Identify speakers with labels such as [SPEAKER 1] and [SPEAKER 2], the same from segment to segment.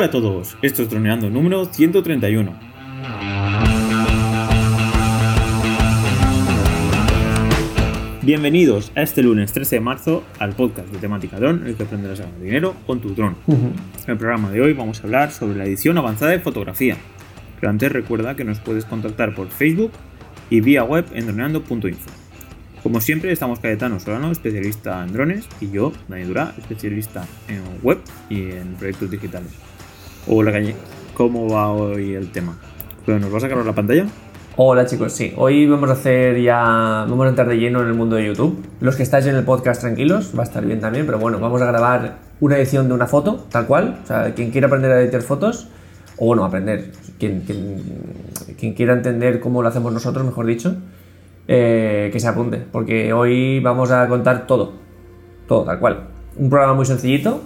[SPEAKER 1] Hola a todos, esto es Droneando número 131. Bienvenidos a este lunes 13 de marzo al podcast de temática dron, el que aprenderás a ganar dinero con tu dron. En el programa de hoy vamos a hablar sobre la edición avanzada de fotografía. Pero antes recuerda que nos puedes contactar por Facebook y vía web en droneando.info. Como siempre, estamos Cayetano Solano, especialista en drones, y yo, Dani Durá, especialista en web y en proyectos digitales. Hola, Cañe, ¿cómo va hoy el tema? ¿Nos vas a cargar la pantalla?
[SPEAKER 2] Hola chicos, sí, hoy vamos a hacer ya, vamos a entrar de lleno en el mundo de YouTube. Los que estáis en el podcast tranquilos, va a estar bien también, pero bueno, vamos a grabar una edición de una foto, tal cual. O sea, quien quiera aprender a editar fotos, o bueno, aprender, quien, quien, quien quiera entender cómo lo hacemos nosotros, mejor dicho, eh, que se apunte, porque hoy vamos a contar todo, todo tal cual. Un programa muy sencillito,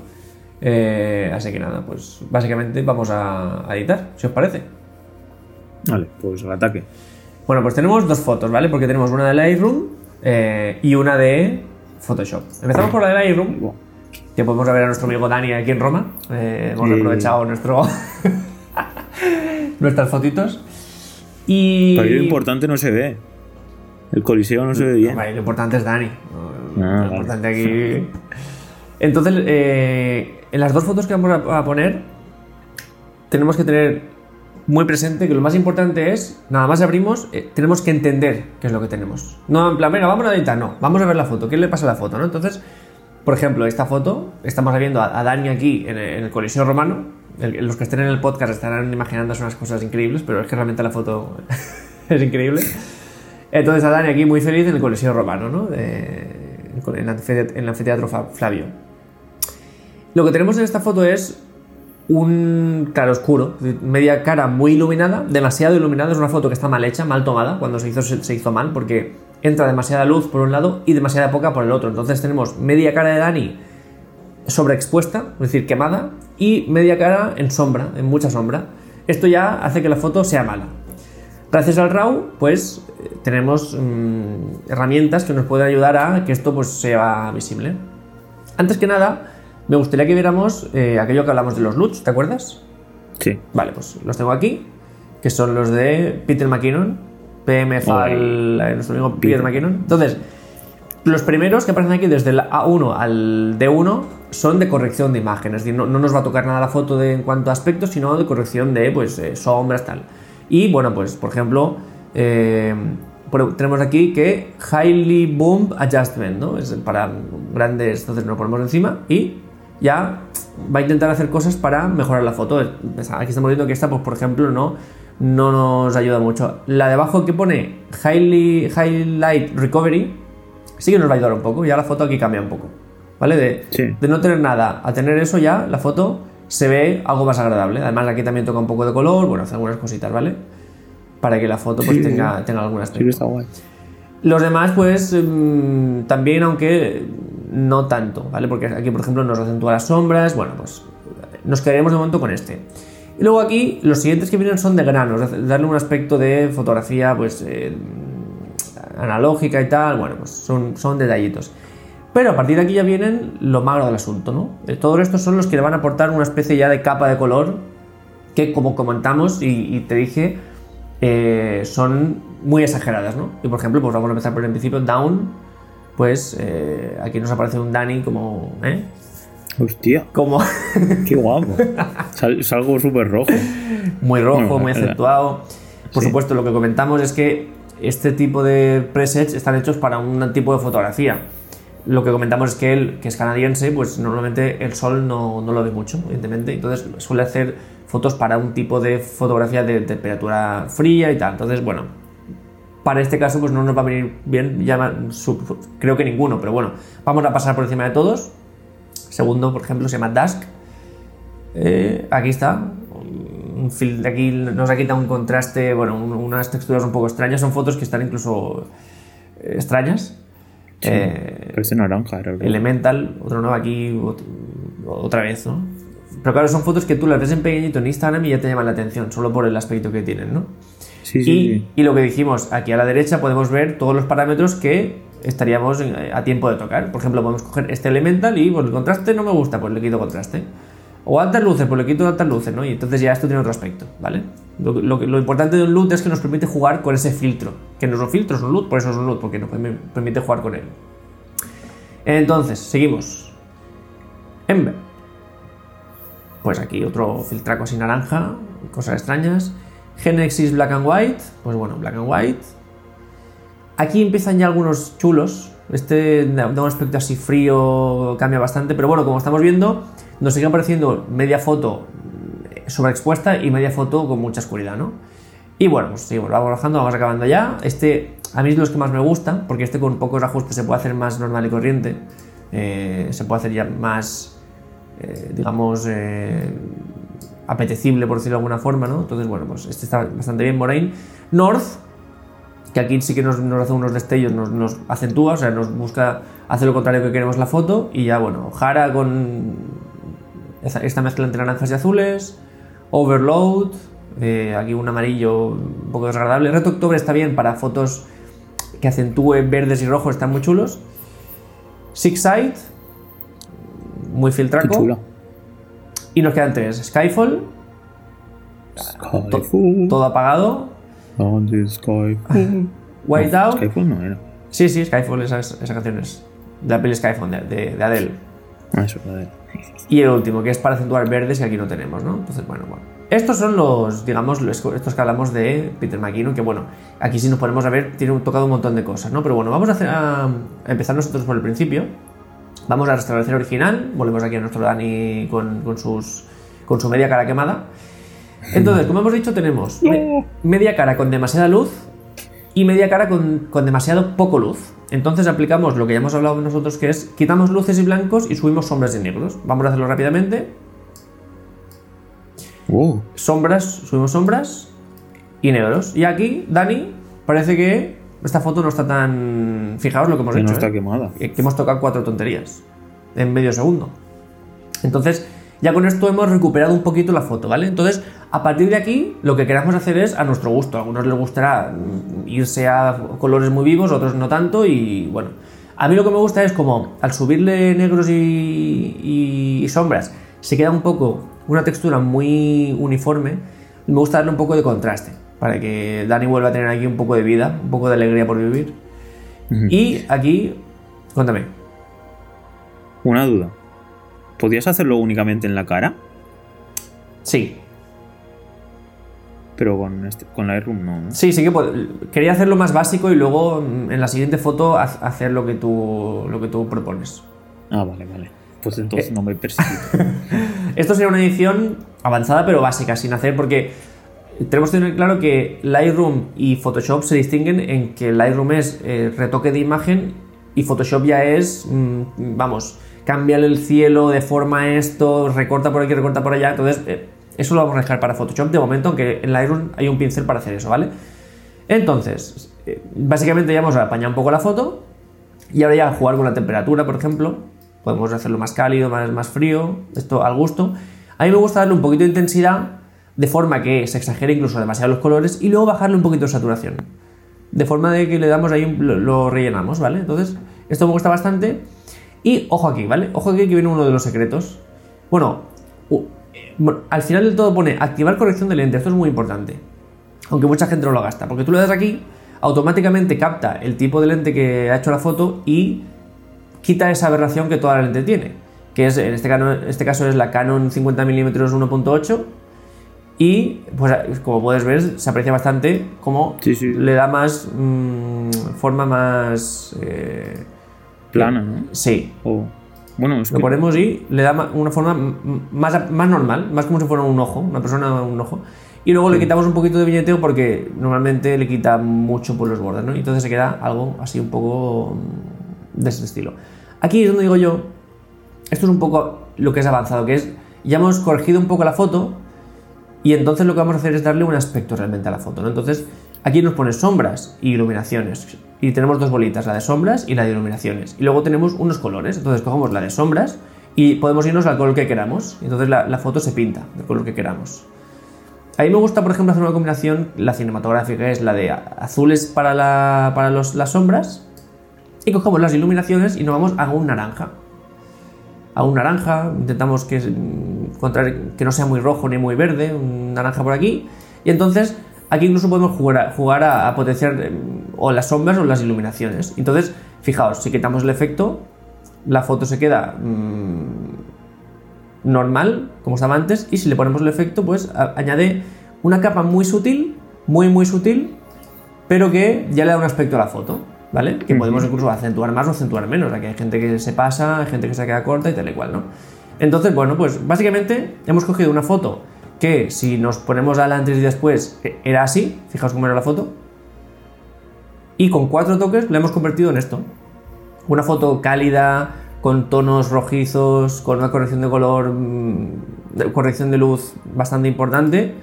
[SPEAKER 2] eh, así que nada, pues básicamente vamos a, a editar, si os parece.
[SPEAKER 1] Vale, pues al ataque.
[SPEAKER 2] Bueno, pues tenemos dos fotos, ¿vale? Porque tenemos una de Lightroom eh, y una de Photoshop. Empezamos por la de Lightroom, que podemos ver a nuestro amigo Dani aquí en Roma. Eh, hemos
[SPEAKER 1] Sí.
[SPEAKER 2] aprovechado nuestro nuestras fotitos. Y...
[SPEAKER 1] Pero lo importante no se ve. El coliseo no se ve bien.
[SPEAKER 2] Vale, lo importante es Dani.
[SPEAKER 1] Ah,
[SPEAKER 2] lo
[SPEAKER 1] vale.
[SPEAKER 2] importante aquí. Entonces, eh, en las dos fotos que vamos a, poner, tenemos que tener muy presente que lo más importante es, nada más abrimos, eh, tenemos que entender qué es lo que tenemos. No en plan, venga, vamos a editar, no, vamos a ver la foto, ¿qué le pasa a la foto? Entonces, por ejemplo, esta foto, estamos viendo a, Dani aquí en el, Coliseo Romano. Los que estén en el podcast estarán imaginándose unas cosas increíbles, pero es que realmente la foto es increíble. Entonces a Dani aquí muy feliz en el Coliseo Romano, ¿no? En el anfiteatro Flavio. Lo que tenemos en esta foto es un claroscuro, media cara muy iluminada, demasiado iluminada, es una foto que está mal hecha, mal tomada, cuando se hizo se hizo mal, porque entra demasiada luz por un lado y demasiada poca por el otro. Entonces tenemos media cara de Dani sobreexpuesta, es decir, quemada, y media cara en sombra, en mucha sombra. Esto ya hace que la foto sea mala. Gracias al RAW, pues eh, tenemos mm, herramientas que nos pueden ayudar a que esto pues sea visible. Antes que nada, me gustaría que viéramos eh, aquello que hablamos de los LUTs, ¿te acuerdas?
[SPEAKER 1] Sí.
[SPEAKER 2] Vale, pues los tengo aquí, que son los de Peter McKinnon, PMFAL, eh, nuestro amigo Peter
[SPEAKER 1] Peter.
[SPEAKER 2] McKinnon. Entonces, los primeros que aparecen aquí desde el A1 al D1 son de corrección de imagen, es decir, no, no nos va a tocar nada la foto de, en cuanto a aspecto, sino de corrección de pues, eh, sombras, tal. Y bueno, pues por ejemplo, eh, tenemos aquí que Highly Boom Adjustment, ¿no? Es para grandes, entonces nos lo ponemos encima y ya va a intentar hacer cosas para mejorar la foto. Aquí estamos viendo que esta, pues por ejemplo, no, no nos ayuda mucho. La de abajo que pone Highly, Highlight Recovery sí que nos va a ayudar un poco. Ya la foto aquí cambia un poco. ¿Vale? De,
[SPEAKER 1] Sí.
[SPEAKER 2] de no tener nada a tener eso ya, la foto se ve algo más agradable. Además aquí también toca un poco de color, bueno, hace algunas cositas, ¿vale? Para que la foto pues
[SPEAKER 1] Sí,
[SPEAKER 2] tenga, tenga algún
[SPEAKER 1] Sí
[SPEAKER 2] aspecto.
[SPEAKER 1] que está guay.
[SPEAKER 2] Los demás, pues mm, también, aunque no tanto, ¿vale? Porque aquí, por ejemplo, nos acentúa las sombras. Bueno, pues nos quedaremos de momento con este. Y luego aquí, los siguientes que vienen son de granos, darle un aspecto de fotografía, pues eh, analógica y tal. Bueno, pues son, son detallitos. Pero a partir de aquí ya vienen lo magro del asunto, ¿no? Eh, Todos estos son los que le van a aportar una especie ya de capa de color que, como comentamos y, y te dije, eh, son muy exageradas, ¿no? Y por ejemplo, pues vamos a empezar por el principio, Down, pues eh, aquí nos aparece un Danny como, ¿eh?
[SPEAKER 1] Hostia,
[SPEAKER 2] Como
[SPEAKER 1] qué guapo. Sal- Es algo súper rojo.
[SPEAKER 2] muy rojo,
[SPEAKER 1] Bueno,
[SPEAKER 2] muy
[SPEAKER 1] eh,
[SPEAKER 2] acentuado. Por
[SPEAKER 1] sí.
[SPEAKER 2] supuesto, lo que comentamos es que este tipo de presets están hechos para un tipo de fotografía. Lo que comentamos es que él, que es canadiense, pues normalmente el sol no, no lo ve mucho, evidentemente. Entonces suele hacer fotos para un tipo de fotografía de temperatura fría y tal. Entonces, bueno, para este caso pues no nos va a venir bien, ya creo que ninguno, pero bueno, vamos a pasar por encima de todos. Segundo, por ejemplo, se llama Dusk. Eh, aquí está. Aquí nos ha quitado un contraste, bueno, un- unas texturas un poco extrañas. Son fotos que están incluso eh, extrañas. Eh,
[SPEAKER 1] Parece naranja. Era.
[SPEAKER 2] Elemental, otro nuevo aquí, ot- otra vez, ¿no? Pero claro, son fotos que tú las ves en pequeñito en Instagram y ya te llaman la atención, solo por el aspecto que tienen, ¿no?
[SPEAKER 1] Sí, sí,
[SPEAKER 2] Y,
[SPEAKER 1] sí.
[SPEAKER 2] y lo que dijimos, aquí a la derecha podemos ver todos los parámetros que estaríamos eh, a tiempo de tocar. Por ejemplo, podemos coger este elemental y pues, el contraste no me gusta, pues le quito contraste. O altas luces, pues le quito altas luces, ¿no? Y entonces ya esto tiene otro aspecto, ¿vale? Lo, lo, lo importante de un loot es que nos permite jugar con ese filtro. Que no es un filtro, es un loot, por eso es un loot, porque nos permite jugar con él. Entonces, seguimos. Ember. Pues aquí otro filtraco así naranja, cosas extrañas. Genesis Black and White, pues bueno, Black and White. Aquí empiezan ya algunos chulos. Este da un aspecto así frío, cambia bastante, pero bueno, como estamos viendo, nos sigue apareciendo media foto sobreexpuesta y media foto con mucha oscuridad, ¿no? Y bueno, pues seguimos, vamos bajando, vamos acabando ya. Este a mí es los que más me gusta, porque este con pocos ajustes se puede hacer más normal y corriente. Eh, se puede hacer ya más, eh, digamos, eh, apetecible, por decirlo de alguna forma, ¿no? Entonces, bueno, pues este está bastante bien, Moraine. North, que aquí sí que nos, hace unos destellos, nos, acentúa, o sea, nos busca hacer lo contrario que queremos la foto. Y ya, bueno, Jara con esta mezcla entre naranjas y azules. Overload, aquí un amarillo un poco desagradable. Reto Octubre está bien para fotos que acentúe verdes y rojos, están muy chulos. Six Side, muy filtraco. Y nos quedan tres: Skyfall, todo apagado. Whiteout.
[SPEAKER 1] Skyfall no era.
[SPEAKER 2] Sí, sí, Skyfall, esa, esa canción es de la peli Skyfall, de, de, Adele.
[SPEAKER 1] Ah, eso, de Adele.
[SPEAKER 2] Y el último, que es para acentuar verdes, que aquí no tenemos, ¿no? Entonces, bueno, bueno. Estos son los, digamos, estos que hablamos de Peter McKinnon, que bueno, aquí si nos ponemos a ver, tiene tocado un montón de cosas, ¿no? Pero bueno, vamos a, hacer, a empezar nosotros por el principio. Vamos a restablecer original, volvemos aquí a nuestro Dani con, sus, con su media cara quemada. Entonces, como hemos dicho, tenemos media cara con demasiada luz y media cara con, con demasiado poco luz. Entonces aplicamos lo que ya hemos hablado nosotros, que es quitamos luces y blancos y subimos sombras y negros. Vamos a hacerlo rápidamente.
[SPEAKER 1] Oh.
[SPEAKER 2] Sombras, subimos sombras y negros. Y aquí, Dani, parece que esta foto no está tan. Fijaos lo que hemos
[SPEAKER 1] que
[SPEAKER 2] hecho.
[SPEAKER 1] No está
[SPEAKER 2] ¿eh?
[SPEAKER 1] quemada.
[SPEAKER 2] Que hemos tocado cuatro tonterías en medio segundo. Entonces, ya con esto hemos recuperado un poquito la foto, ¿vale? Entonces, a partir de aquí, lo que queramos hacer es a nuestro gusto. A algunos les gustará irse a colores muy vivos, otros no tanto, y bueno. A mí lo que me gusta es como al subirle negros y, y sombras, se queda un poco una textura muy uniforme, me gusta darle un poco de contraste, para que Dani vuelva a tener aquí un poco de vida, un poco de alegría por vivir. Y aquí, cuéntame.
[SPEAKER 1] Una duda. ¿Podías hacerlo únicamente en la cara?
[SPEAKER 2] Sí.
[SPEAKER 1] Pero con, este, con Lightroom no,
[SPEAKER 2] Sí, sí que quería hacerlo más básico y luego mm, en la siguiente foto hacer lo que tú, lo que tú propones.
[SPEAKER 1] Ah, vale, vale. Pues entonces no me persigo.
[SPEAKER 2] Esto sería una edición avanzada pero básica, sin hacer, porque tenemos que tener claro que Lightroom y Photoshop se distinguen en que Lightroom es eh, retoque de imagen y Photoshop ya es, mm, vamos, cambiarle el cielo, deforma esto, recorta por aquí, recorta por allá. Entonces, eh, eso lo vamos a dejar para Photoshop de momento, aunque en Lightroom hay un pincel para hacer eso, ¿vale? Entonces, eh, básicamente ya hemos apañado un poco la foto y ahora ya jugar con la temperatura, por ejemplo. Podemos hacerlo más cálido, más, más frío, esto al gusto. A mí me gusta darle un poquito de intensidad de forma que se exagere incluso demasiado los colores y luego bajarle un poquito de saturación. De forma de que le damos ahí, lo, rellenamos, ¿vale? Entonces, esto me gusta bastante. Y ojo aquí, ¿vale? Ojo aquí que viene uno de los secretos. Bueno, al final del todo pone activar corrección de lente. Esto es muy importante. Aunque mucha gente no lo gasta. Porque tú le das aquí, automáticamente capta el tipo de lente que ha hecho la foto y quita esa aberración que toda la lente tiene, que es, en este, caso, este caso es la Canon 50mm 1.8 y pues como puedes ver se aprecia bastante como le da más mm, forma más
[SPEAKER 1] eh, plana, ¿no?
[SPEAKER 2] Sí.
[SPEAKER 1] bueno,
[SPEAKER 2] lo ponemos y le da una forma más, más normal, más como si fuera un ojo, una persona un ojo. Y luego le quitamos un poquito de viñeteo porque normalmente le quita mucho por los bordes, ¿no? Y entonces se queda algo así un poco mm, de ese estilo. Aquí es donde digo yo, esto es un poco lo que es avanzado, que es, ya hemos corregido un poco la foto y entonces lo que vamos a hacer es darle un aspecto realmente a la foto, ¿no? Entonces, aquí nos pone sombras y iluminaciones. Y tenemos dos bolitas, la de sombras y la de iluminaciones. Y luego tenemos unos colores. Entonces cogemos la de sombras y podemos irnos al color que queramos. Entonces la, foto se pinta del color que queramos. A mí me gusta, por ejemplo, hacer una combinación, la cinematográfica es la de azules para, para las sombras y cogemos las iluminaciones y nos vamos a un naranja. A un naranja, intentamos que, mm, que no sea muy rojo ni muy verde, un naranja por aquí, y entonces aquí incluso podemos jugar a, jugar a, potenciar mm, o las sombras o las iluminaciones. Entonces, fijaos, si quitamos el efecto, la foto se queda normal, como estaba antes, y si le ponemos el efecto, pues añade una capa muy sutil, muy muy sutil, pero que ya le da un aspecto a la foto, ¿vale? Que podemos incluso acentuar más o acentuar menos, o que hay gente que se pasa, hay gente que se queda corta y tal y cual, ¿no? Entonces, bueno, pues básicamente hemos cogido una foto que si nos ponemos al antes y después era así, fijaos cómo era la foto, y con cuatro toques la hemos convertido en esto. Una foto cálida, con tonos rojizos, con una corrección de color, mm, corrección de luz bastante importante.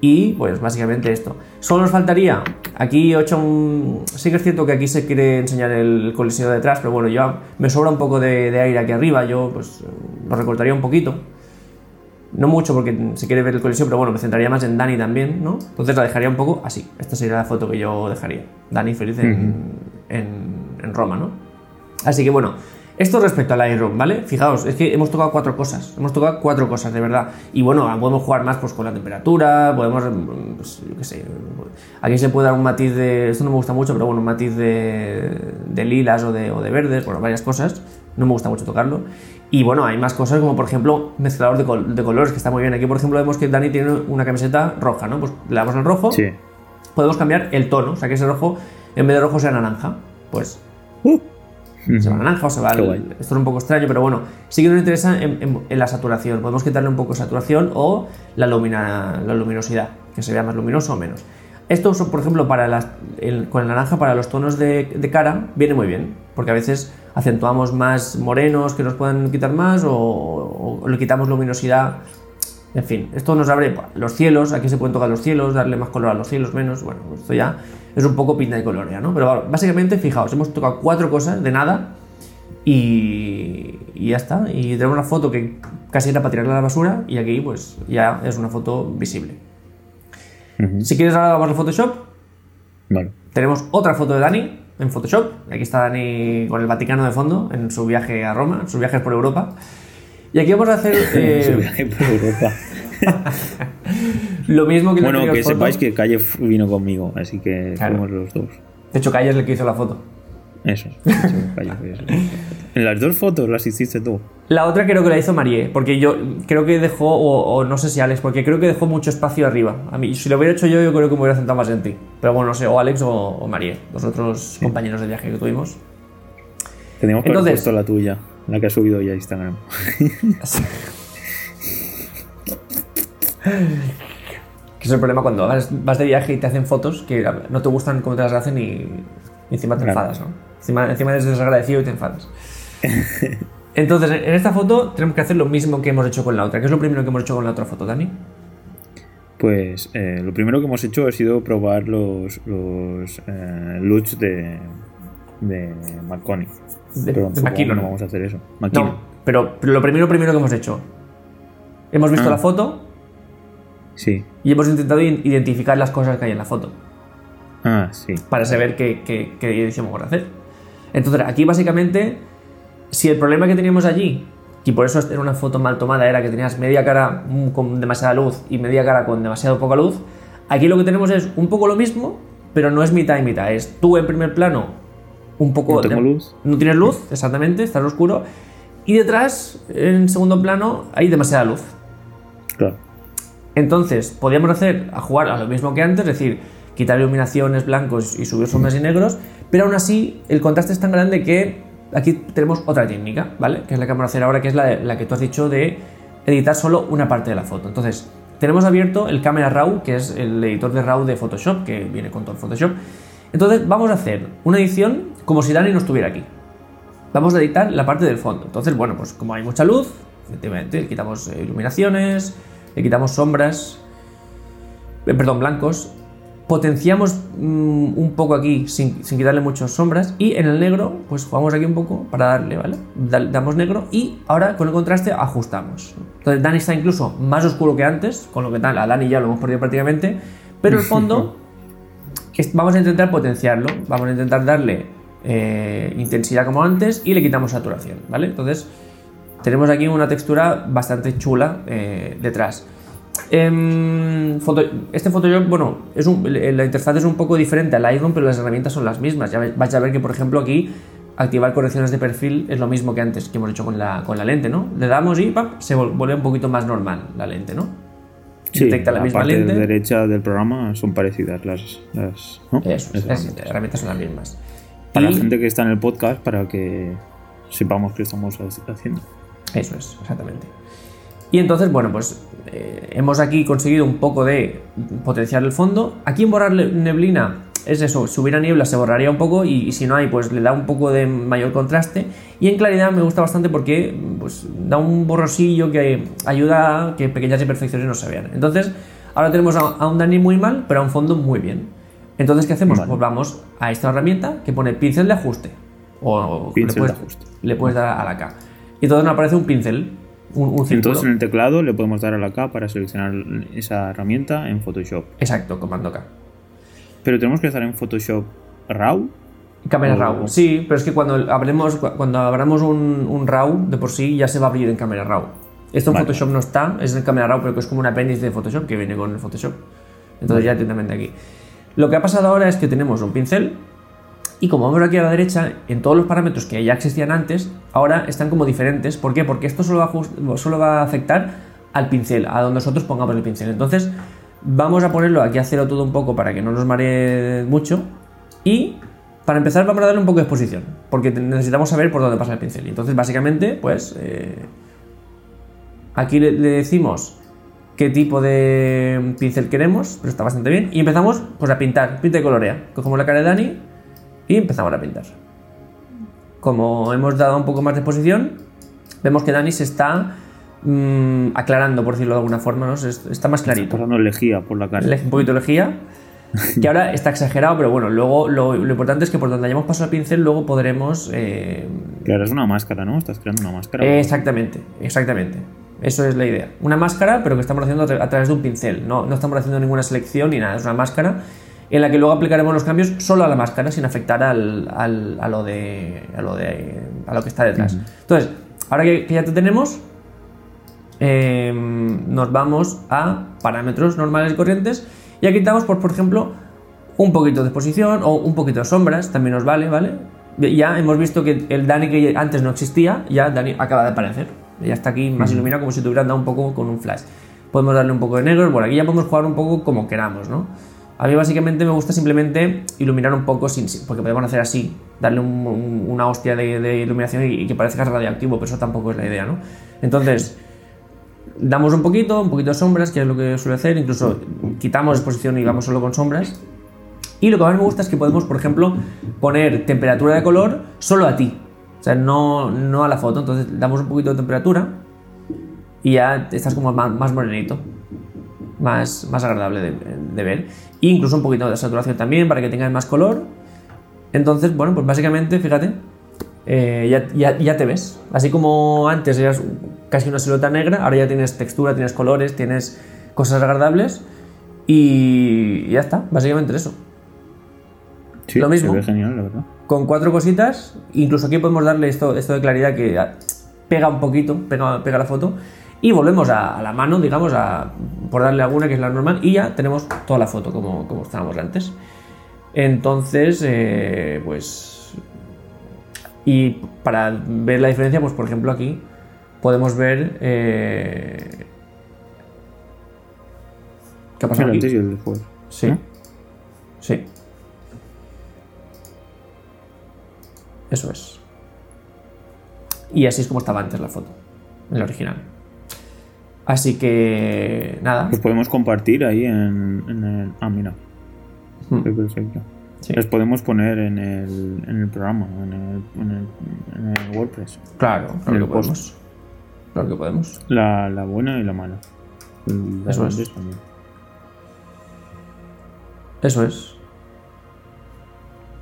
[SPEAKER 2] Y pues básicamente esto. Solo nos faltaría, aquí he hecho un... Sí que es cierto que aquí se quiere enseñar el colisionado detrás, pero bueno, yo me sobra un poco de, aire aquí arriba, yo pues lo recortaría un poquito. No mucho porque se quiere ver el colisión, pero bueno, me centraría más en Dani también, ¿no? Entonces la dejaría un poco así. Esta sería la foto que yo dejaría. Dani feliz en, en Roma, ¿no? Así que bueno, esto respecto al Lightroom, ¿vale? Fijaos, es que hemos tocado cuatro cosas. Hemos tocado cuatro cosas, de verdad. Y bueno, podemos jugar más pues, con la temperatura, podemos, pues, yo qué sé. Aquí se puede dar un matiz de. Esto no me gusta mucho, pero bueno, un matiz de, de lilas o de, o de verdes, bueno, varias cosas. No me gusta mucho tocarlo. Y bueno, hay más cosas como por ejemplo mezclador de, de, colores, que está muy bien. Aquí por ejemplo vemos que Dani tiene una camiseta roja, ¿no? Pues le damos al rojo. Sí. Podemos cambiar el tono, o sea que ese rojo en vez de rojo sea naranja. Pues. Uh se va naranja o se va. Esto es un poco extraño, pero bueno, sí que nos interesa en, la saturación. Podemos quitarle un poco de saturación o la, la luminosidad, que se vea más luminoso o menos. Esto, por ejemplo, para con el naranja, para los tonos de, cara, viene muy bien, porque a veces acentuamos más morenos que nos puedan quitar más o, le quitamos luminosidad. En fin, esto nos abre los cielos, aquí se pueden tocar los cielos, darle más color a los cielos, menos. Bueno, esto ya es un poco pinta y colorea, ¿no? Pero básicamente, fijaos, hemos tocado cuatro cosas de nada y, ya está. Y tenemos una foto que casi era para tirarla a la basura y aquí pues ya es una foto visible. Si quieres ahora vamos a Photoshop. Vale. Tenemos otra foto de Dani en Photoshop. Aquí está Dani con el Vaticano de fondo en su viaje a Roma, sus viajes por Europa. Y aquí vamos a hacer... Eh... su viaje por Europa. Lo mismo que
[SPEAKER 1] Bueno, que sepáis que Calle vino conmigo, así que fuimos los dos.
[SPEAKER 2] De hecho, Calle es el que hizo la foto.
[SPEAKER 1] Eso. en las dos fotos las hiciste tú.
[SPEAKER 2] La otra creo que la hizo Marie, porque yo creo que dejó, o, no sé si Alex, porque creo que dejó mucho espacio arriba. A mí, si lo hubiera hecho yo, yo creo que me hubiera sentado más en ti. Pero bueno, no sé, o Alex o, Marie, los otros compañeros de viaje que tuvimos.
[SPEAKER 1] Teníamos que Entonces, haber puesto la tuya, la que ha subido ya a Instagram.
[SPEAKER 2] Que es el problema cuando vas, de viaje y te hacen fotos que no te gustan cómo te las hacen y, encima te enfadas, ¿no? Encima, encima eres desagradecido y te enfadas. Entonces, en esta foto tenemos que hacer lo mismo que hemos hecho con la otra. ¿Qué es lo primero que hemos hecho con la otra foto, Dani?
[SPEAKER 1] Pues eh, lo primero que hemos hecho ha sido probar los, los eh, looks de, de Marconi.
[SPEAKER 2] De,
[SPEAKER 1] pero
[SPEAKER 2] de
[SPEAKER 1] no vamos a hacer eso.
[SPEAKER 2] No, pero, lo primero, primero que hemos hecho. Hemos visto ah. la foto,
[SPEAKER 1] Sí.
[SPEAKER 2] Y hemos intentado identificar las cosas que hay en la foto.
[SPEAKER 1] Ah, sí.
[SPEAKER 2] Para saber qué, qué, qué hacer. Entonces, aquí básicamente, si el problema que teníamos allí, y por eso era una foto mal tomada, era que tenías media cara con demasiada luz y media cara con demasiado poca luz, aquí lo que tenemos es un poco lo mismo, pero no es mitad y mitad. Es tú en primer plano, un poco...
[SPEAKER 1] No tengo luz.
[SPEAKER 2] No tienes luz, exactamente, estás oscuro. Y detrás, en segundo plano, hay demasiada luz.
[SPEAKER 1] Claro.
[SPEAKER 2] Entonces, podíamos hacer a jugar a lo mismo que antes, es decir, quitar iluminaciones blancos y subir sombras y negros, pero aún así el contraste es tan grande que aquí tenemos otra técnica, ¿vale? Que es la que vamos a hacer ahora, que es la, que tú has dicho de editar solo una parte de la foto. Entonces, tenemos abierto el Camera Raw, que es el editor de RAW de Photoshop, que viene con todo el Photoshop. Entonces, vamos a hacer una edición como si Dani no estuviera aquí. Vamos a editar la parte del fondo. Entonces, bueno, pues como hay mucha luz, efectivamente, quitamos eh, iluminaciones, le quitamos sombras, eh, perdón, blancos, potenciamos mm, un poco aquí sin, quitarle muchas sombras y en el negro pues jugamos aquí un poco para darle, ¿vale? damos negro y ahora con el contraste ajustamos. Entonces Dani está incluso más oscuro que antes, con lo que tal, a Dani ya lo hemos perdido prácticamente, pero el fondo vamos a intentar potenciarlo, vamos a intentar darle eh, intensidad como antes y le quitamos saturación, ¿vale? Entonces tenemos aquí una textura bastante chula eh, detrás. Em, este Photoshop, bueno, la interfaz es un poco diferente al Lightroom, pero las herramientas son las mismas. Ya vais a ver que, por ejemplo, aquí activar correcciones de perfil es lo mismo que antes que hemos hecho con la, con la lente, ¿no? Le damos y se vuelve un poquito más normal la lente, ¿no?
[SPEAKER 1] Sí,
[SPEAKER 2] Detecta la,
[SPEAKER 1] la
[SPEAKER 2] misma
[SPEAKER 1] parte
[SPEAKER 2] lente.
[SPEAKER 1] derecha del programa son parecidas las, las, ¿no?
[SPEAKER 2] Eso,
[SPEAKER 1] Las herramientas.
[SPEAKER 2] son las mismas.
[SPEAKER 1] Para
[SPEAKER 2] Y-
[SPEAKER 1] la gente que está en el podcast, para que sepamos qué estamos ha- haciendo.
[SPEAKER 2] Eso es, exactamente. Y entonces, bueno, pues eh, hemos aquí conseguido un poco de potenciar el fondo. Aquí en borrar neblina es eso, si hubiera niebla se borraría un poco y, y si no hay, pues le da un poco de mayor contraste. Y en claridad me gusta bastante porque pues, da un borrosillo que ayuda a que pequeñas imperfecciones no se vean. Entonces, ahora tenemos a, a un Dani muy mal, pero a un fondo muy bien. Entonces, ¿qué hacemos?
[SPEAKER 1] Vale.
[SPEAKER 2] Pues vamos a esta herramienta que pone pincel de ajuste. O,
[SPEAKER 1] Pincel
[SPEAKER 2] le,
[SPEAKER 1] de
[SPEAKER 2] puedes,
[SPEAKER 1] ajuste.
[SPEAKER 2] le puedes dar a la K. Y entonces nos aparece un pincel, un, un círculo.
[SPEAKER 1] Entonces en el teclado le podemos dar a la K para seleccionar esa herramienta en Photoshop.
[SPEAKER 2] Exacto, comando K.
[SPEAKER 1] Pero tenemos que estar en Photoshop RAW.
[SPEAKER 2] Cámara
[SPEAKER 1] O-
[SPEAKER 2] RAW. Sí, pero es que cuando hablemos, cuando abramos un, un RAW de por sí ya se va a abrir en cámara RAW. Esto en
[SPEAKER 1] Vale,
[SPEAKER 2] Photoshop no está, es en cámara RAW, pero que es como un apéndice de Photoshop que viene con el Photoshop. Entonces ya directamente aquí. Lo que ha pasado ahora es que tenemos un pincel y como vamos aquí a la derecha, en todos los parámetros que ya existían antes, ahora están como diferentes. ¿Por qué? Porque esto solo va solo va a afectar al pincel, a donde nosotros pongamos el pincel. Entonces, vamos a ponerlo aquí a cero todo un poco para que no nos maree mucho. Y para empezar, vamos a darle un poco de exposición, porque necesitamos saber por dónde pasa el pincel. Y entonces, básicamente, pues eh, aquí le, le decimos qué tipo de pincel queremos, pero está bastante bien. Y empezamos pues, a pintar, pinta y colorea. Cogemos la cara de Dani y empezamos a pintar. Como hemos dado un poco más de exposición, vemos que Dani se está mm, aclarando, por decirlo de alguna forma, ¿no? Se- está más clarito.
[SPEAKER 1] Pasando lejía por la cara.
[SPEAKER 2] Un poquito lejía, que ahora está exagerado, pero bueno, luego lo, lo importante es que por donde hayamos pasado el pincel, luego podremos... eh,
[SPEAKER 1] Claro, es una máscara, ¿no? Estás creando una máscara.
[SPEAKER 2] Exactamente, exactamente. Eso es la idea. Una máscara, pero que estamos haciendo a, tra- a través de un pincel. No, no estamos haciendo ninguna selección ni nada. Es una máscara en la que luego aplicaremos los cambios solo a la máscara sin afectar al, al- a lo de a lo de a lo que está detrás. Entonces, ahora que, que ya te tenemos, eh, nos vamos a parámetros normales y corrientes y aquí quitamos, por, por ejemplo, un poquito de exposición o un poquito de sombras, también nos vale, ¿vale? Ya hemos visto que el Dani que antes no existía, ya Dani acaba de aparecer. Ya está aquí más iluminado como si te hubieran dado un poco con un flash. Podemos darle un poco de negro, bueno, aquí ya podemos jugar un poco como queramos, ¿no? A mí básicamente me gusta simplemente iluminar un poco, sin, porque podemos hacer así, darle un- un- una hostia de, iluminación y, que parezca radioactivo, pero eso tampoco es la idea, ¿no? Entonces, damos un poquito, un poquito de sombras, que es lo que suele hacer, incluso quitamos exposición y vamos solo con sombras. Y lo que más me gusta es que podemos, por ejemplo, poner temperatura de color solo a ti, o sea, no, no a la foto. Entonces damos un poquito de temperatura y ya estás como más, morenito, más, más agradable de ver. Incluso un poquito de saturación también para que tengas más color. Entonces, bueno, pues básicamente, fíjate, eh, ya, ya- ya te ves. Así como antes eras casi una silueta negra, ahora ya tienes textura, tienes colores, tienes cosas agradables y ya está, básicamente eso.
[SPEAKER 1] Sí,
[SPEAKER 2] lo mismo.
[SPEAKER 1] Se ve genial, la verdad.
[SPEAKER 2] Con cuatro cositas, incluso aquí podemos darle esto, esto de claridad que pega un poquito, pega, pega la foto. Y volvemos a, a la mano, digamos, a, por darle alguna que es la normal, y ya tenemos toda la foto como, como estábamos antes. Entonces, eh, pues. Y para ver la diferencia, pues por ejemplo aquí podemos ver. eh, ¿Qué ha pasado
[SPEAKER 1] antes y el después.
[SPEAKER 2] Sí. Sí. Eso es. Y así es como estaba antes la foto, en la original. Así que, nada.
[SPEAKER 1] Los podemos compartir ahí en, en el. Ah, mira.
[SPEAKER 2] Hmm.
[SPEAKER 1] Perfecto.
[SPEAKER 2] Sí.
[SPEAKER 1] Los podemos poner en el, en el programa, en el, en el, en el WordPress.
[SPEAKER 2] Claro, claro
[SPEAKER 1] el
[SPEAKER 2] que podemos. Claro que podemos.
[SPEAKER 1] La, la buena y la mala. El
[SPEAKER 2] Eso es.
[SPEAKER 1] también.
[SPEAKER 2] Eso es.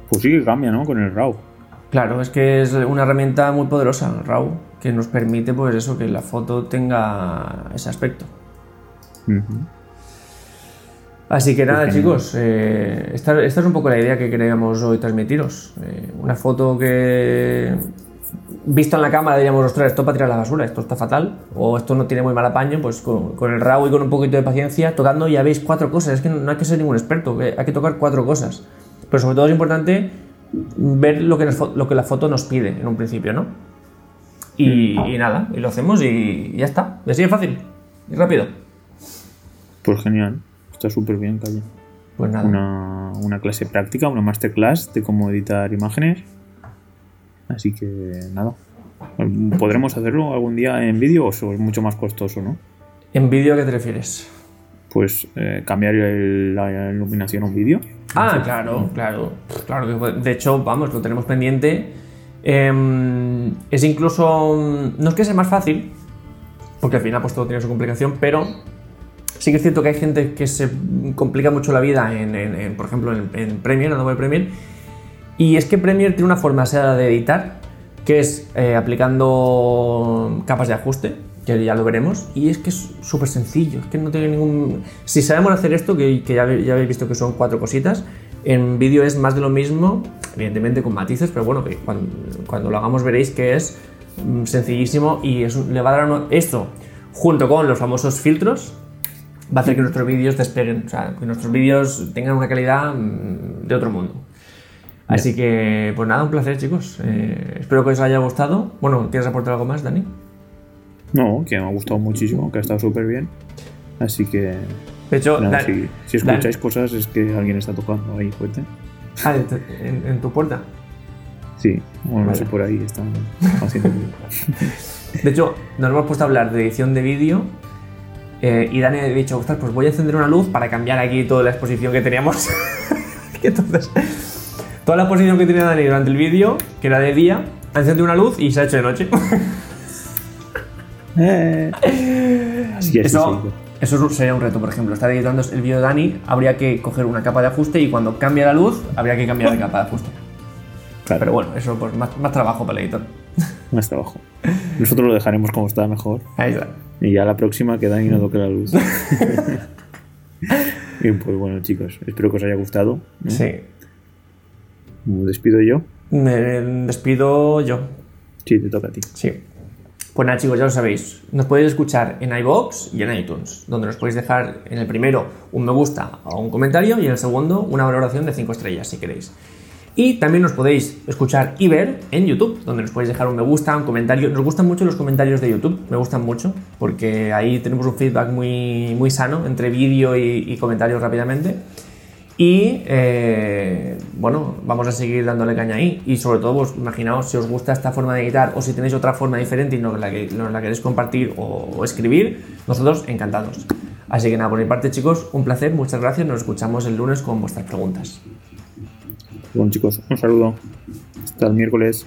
[SPEAKER 1] Pues sí que cambia, ¿no? Con el RAW.
[SPEAKER 2] Claro, es que es una herramienta muy poderosa, RAW, que nos permite, pues eso, que la foto tenga ese aspecto. Así que nada, chicos, eh, esta, esta es un poco la idea que queríamos hoy transmitiros. Eh, una foto que visto en la cámara diríamos, ostras, esto para tirar la basura, esto está fatal, o esto no tiene muy mal apaño, pues con, con el RAW y con un poquito de paciencia, tocando ya veis cuatro cosas, es que no hay que ser ningún experto, que hay que tocar cuatro cosas. Pero sobre todo es importante ver lo que, nos- lo que la foto nos pide en un principio, ¿no? Y, y nada, y lo hacemos y ya está, así es fácil, y rápido.
[SPEAKER 1] Pues genial. Está súper bien, Calle.
[SPEAKER 2] Pues nada.
[SPEAKER 1] Una, una clase práctica, una masterclass de cómo editar imágenes. Así que nada. ¿Podremos hacerlo algún día en vídeo o es mucho más costoso, no?
[SPEAKER 2] ¿En vídeo a qué te refieres?
[SPEAKER 1] Pues eh, cambiar el- la iluminación a un vídeo.
[SPEAKER 2] Ah, claro, claro. Claro que. De hecho, vamos, lo tenemos pendiente. Em, es incluso. No es que sea más fácil, porque al final pues todo tiene su complicación, pero sí que es cierto que hay gente que se complica mucho la vida en, por ejemplo, en, en Premiere, en Adobe Premiere. Y es que Premiere tiene una forma sencilla de editar, que es eh, aplicando capas de ajuste, que ya lo veremos, y es que es súper sencillo, es que no tiene ningún... Si sabemos hacer esto, que, ya habéis visto que son cuatro cositas, en vídeo es más de lo mismo, evidentemente con matices, pero bueno, que cuando, cuando lo hagamos veréis que es mm, sencillísimo y es le va a dar esto, junto con los famosos filtros, va a hacer que nuestros vídeos despeguen, o sea, que nuestros vídeos tengan una calidad mm, de otro mundo. Así que, pues nada, un placer, chicos. Eh, espero que os haya gustado. Bueno, ¿quieres aportar algo más, Dani?
[SPEAKER 1] No, que me ha gustado muchísimo, que ha estado súper bien. Así que
[SPEAKER 2] De hecho,
[SPEAKER 1] nada,
[SPEAKER 2] Dan-
[SPEAKER 1] si, si
[SPEAKER 2] Dan-
[SPEAKER 1] escucháis cosas es que alguien está tocando ahí fuerte.
[SPEAKER 2] Ah, en, tu- en- tu puerta.
[SPEAKER 1] Sí, bueno, no
[SPEAKER 2] Vale.
[SPEAKER 1] sé por ahí están haciendo.
[SPEAKER 2] De hecho, nos hemos puesto a hablar de edición de vídeo eh, y Dani ha dicho, ostras, pues voy a encender una luz para cambiar aquí toda la exposición que teníamos. Y entonces, toda la exposición que tenía Dani durante el vídeo, que era de día, ha encendido una luz y se ha hecho de noche.
[SPEAKER 1] Así es,
[SPEAKER 2] Eso, eso sería un reto, por ejemplo. Estar editando el vídeo de Dani, habría que coger una capa de ajuste y cuando cambia la luz, habría que cambiar la capa de ajuste.
[SPEAKER 1] Claro,
[SPEAKER 2] Pero bueno, eso pues más, más trabajo para el editor.
[SPEAKER 1] más trabajo. Nosotros lo dejaremos como está mejor.
[SPEAKER 2] Ahí está.
[SPEAKER 1] Y ya la próxima que Dani no toque la luz. y pues bueno, chicos, espero que os haya gustado. ¿no?
[SPEAKER 2] Sí.
[SPEAKER 1] Me despido yo.
[SPEAKER 2] Me despido yo.
[SPEAKER 1] Sí, te toca a ti.
[SPEAKER 2] Sí. Pues nada, chicos, ya lo sabéis. Nos podéis escuchar en iBox y en iTunes, donde nos podéis dejar en el primero un me gusta o un comentario y en el segundo una valoración de 5 estrellas, si queréis. Y también nos podéis escuchar y ver en YouTube, donde nos podéis dejar un me gusta, un comentario. Nos gustan mucho los comentarios de YouTube, me gustan mucho, porque ahí tenemos un feedback muy, muy sano entre vídeo y, y comentarios rápidamente. Y eh, bueno, vamos a seguir dándole caña ahí. Y sobre todo, pues, imaginaos si os gusta esta forma de editar o si tenéis otra forma diferente y nos la, que- nos la queréis compartir o, o escribir, nosotros encantados. Así que nada, por mi parte, chicos, un placer, muchas gracias. Nos escuchamos el lunes con vuestras preguntas.
[SPEAKER 1] Bueno, chicos, un saludo. Hasta el miércoles.